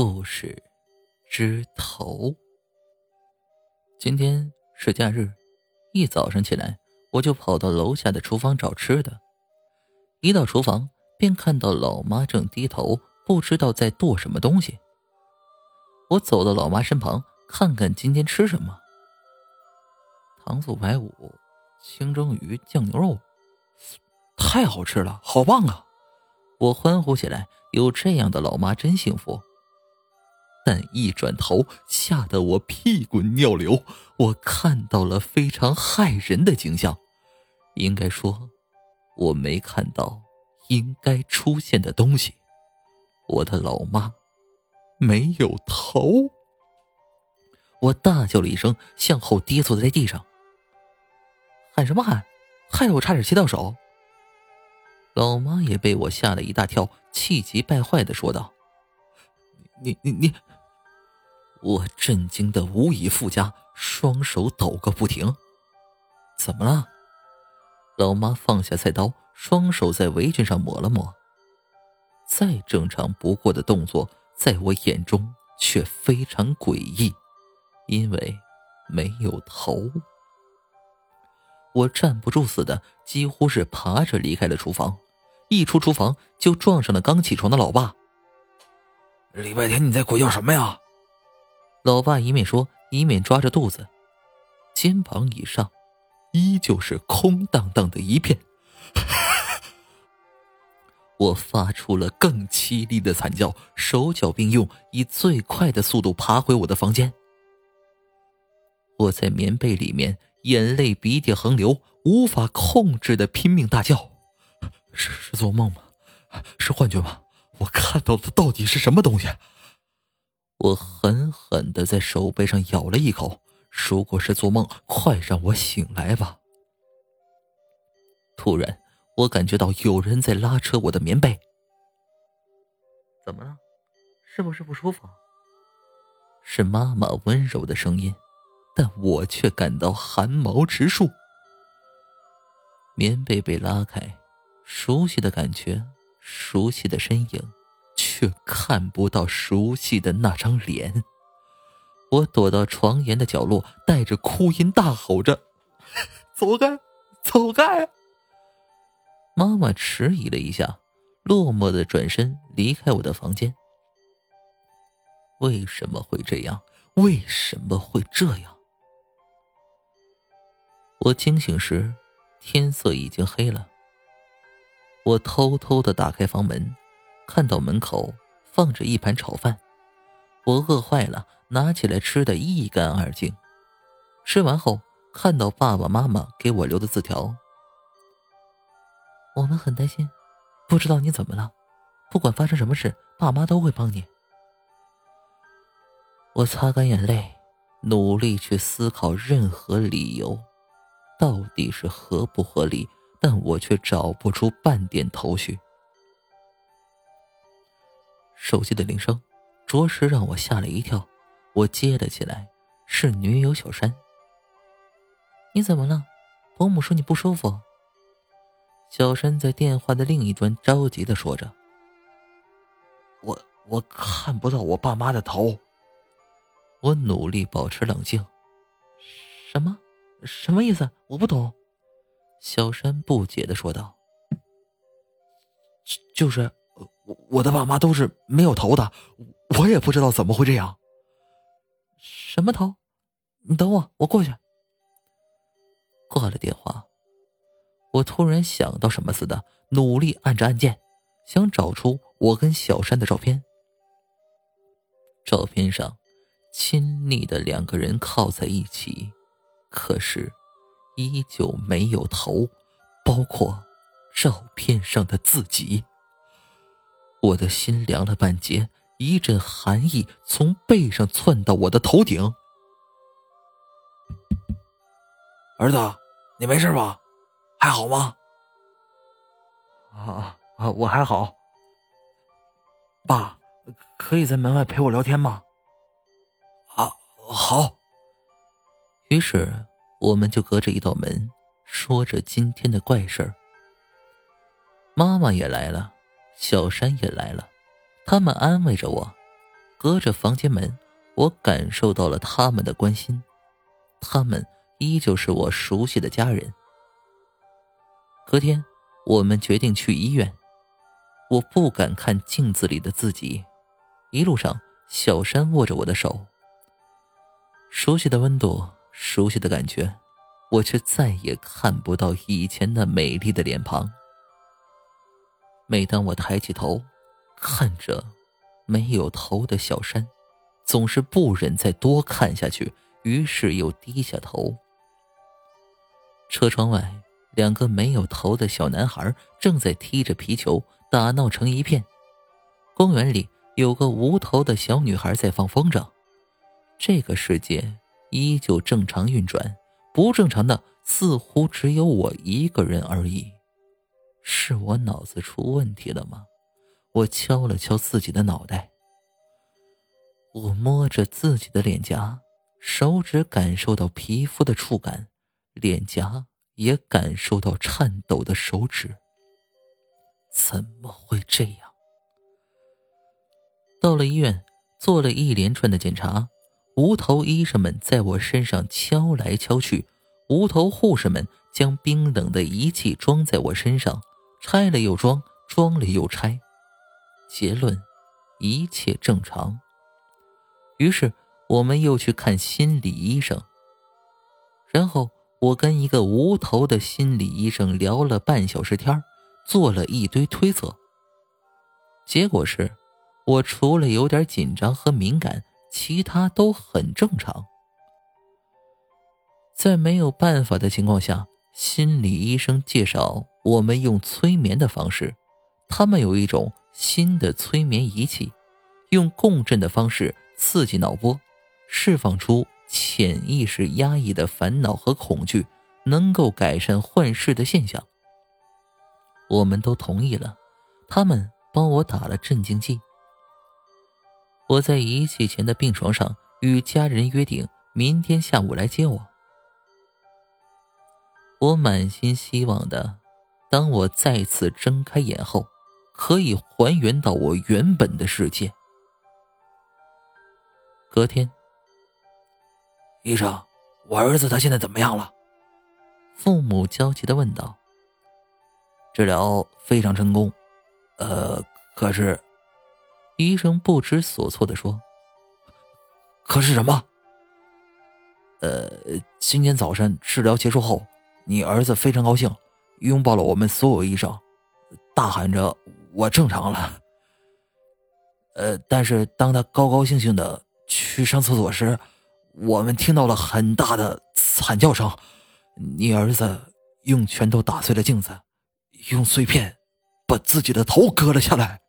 故事之头。今天是假日，一早上起来，我就跑到楼下的厨房找吃的。一到厨房，便看到老妈正低头，不知道在剁什么东西。我走到老妈身旁，看看今天吃什么。糖醋排骨、清蒸鱼、酱牛肉，太好吃了，好棒啊！我欢呼起来。有这样的老妈真幸福。但一转头，吓得我屁滚尿流。我看到了非常骇人的景象，应该说，我没看到应该出现的东西。我的老妈没有头。我大叫了一声，向后跌坐在地上。喊什么喊？害得我差点切到手。老妈也被我吓了一大跳，气急败坏的说道：“你你你！”我震惊的无以复加，双手抖个不停。怎么了？老妈放下菜刀，双手在围裙上抹了抹。再正常不过的动作，在我眼中却非常诡异，因为没有头。我站不住似的，几乎是爬着离开了厨房。一出厨房就撞上了刚起床的老爸。礼拜天你在鬼叫什么呀？老爸一面说，一面抓着肚子，肩膀以上依旧是空荡荡的一片。我发出了更凄厉的惨叫，手脚并用，以最快的速度爬回我的房间。我在棉被里面，眼泪鼻涕横流，无法控制的拼命大叫。是是做梦吗？是幻觉吗？我看到的到底是什么东西？我狠狠的在手背上咬了一口。如果是做梦，快让我醒来吧！突然，我感觉到有人在拉扯我的棉被。怎么了？是不是不舒服？是妈妈温柔的声音，但我却感到汗毛直竖。棉被被拉开。熟悉的感觉，熟悉的身影，却看不到熟悉的那张脸。我躲到床沿的角落，带着哭音大吼着：“走开，走开！”妈妈迟疑了一下，落寞的转身离开我的房间。为什么会这样？为什么会这样？我惊醒时，天色已经黑了。我偷偷的打开房门，看到门口放着一盘炒饭，我饿坏了，拿起来吃的一干二净。吃完后，看到爸爸妈妈给我留的字条：“我们很担心，不知道你怎么了，不管发生什么事，爸妈都会帮你。”我擦干眼泪，努力去思考任何理由，到底是合不合理。但我却找不出半点头绪。手机的铃声，着实让我吓了一跳。我接了起来，是女友小山。你怎么了？伯母说你不舒服。小山在电话的另一端着急的说着：“我我看不到我爸妈的头。”我努力保持冷静。什么？什么意思？我不懂。小山不解的说道：“就是，我的爸妈都是没有头的，我也不知道怎么会这样。什么头？你等我，我过去。”挂了电话，我突然想到什么似的，努力按着按键，想找出我跟小山的照片。照片上，亲昵的两个人靠在一起，可是。依旧没有头，包括照片上的自己。我的心凉了半截，一阵寒意从背上窜到我的头顶。儿子，你没事吧？还好吗？啊啊，我还好。爸，可以在门外陪我聊天吗？啊，好。于是。我们就隔着一道门说着今天的怪事儿。妈妈也来了，小山也来了，他们安慰着我：“隔着房间门，我感受到了他们的关心，他们依旧是我熟悉的家人。隔天，我们决定去医院。我不敢看镜子里的自己，一路上，小山握着我的手。熟悉的温度，熟悉的感觉，我却再也看不到以前那美丽的脸庞。每当我抬起头，看着没有头的小山，总是不忍再多看下去，于是又低下头。车窗外，两个没有头的小男孩正在踢着皮球。打闹成一片，公园里有个无头的小女孩在放风筝。这个世界依旧正常运转，不正常的似乎只有我一个人而已。是我脑子出问题了吗？我敲了敲自己的脑袋，我摸着自己的脸颊，手指感受到皮肤的触感，脸颊也感受到颤抖的手指。怎么会这样？到了医院，做了一连串的检查，无头医生们在我身上敲来敲去，无头护士们将冰冷的仪器装在我身上，拆了又装，装了又拆。结论：一切正常。于是我们又去看心理医生，然后我跟一个无头的心理医生聊了半小时天。做了一堆推测，结果是，我除了有点紧张和敏感，其他都很正常。在没有办法的情况下，心理医生介绍我们用催眠的方式，他们有一种新的催眠仪器，用共振的方式刺激脑波，释放出潜意识压抑的烦恼和恐惧，能够改善幻视的现象。我们都同意了，他们帮我打了镇静剂。我在仪器前的病床上与家人约定，明天下午来接我。我满心希望的，当我再次睁开眼后，可以还原到我原本的世界。隔天，医生，我儿子他现在怎么样了？父母焦急的问道。治疗非常成功，呃，可是，医生不知所措的说：“可是什么？呃，今天早晨治疗结束后，你儿子非常高兴，拥抱了我们所有医生，大喊着‘我正常了’。呃，但是当他高高兴兴的去上厕所时，我们听到了很大的惨叫声，你儿子用拳头打碎了镜子。”用碎片把自己的头割了下来。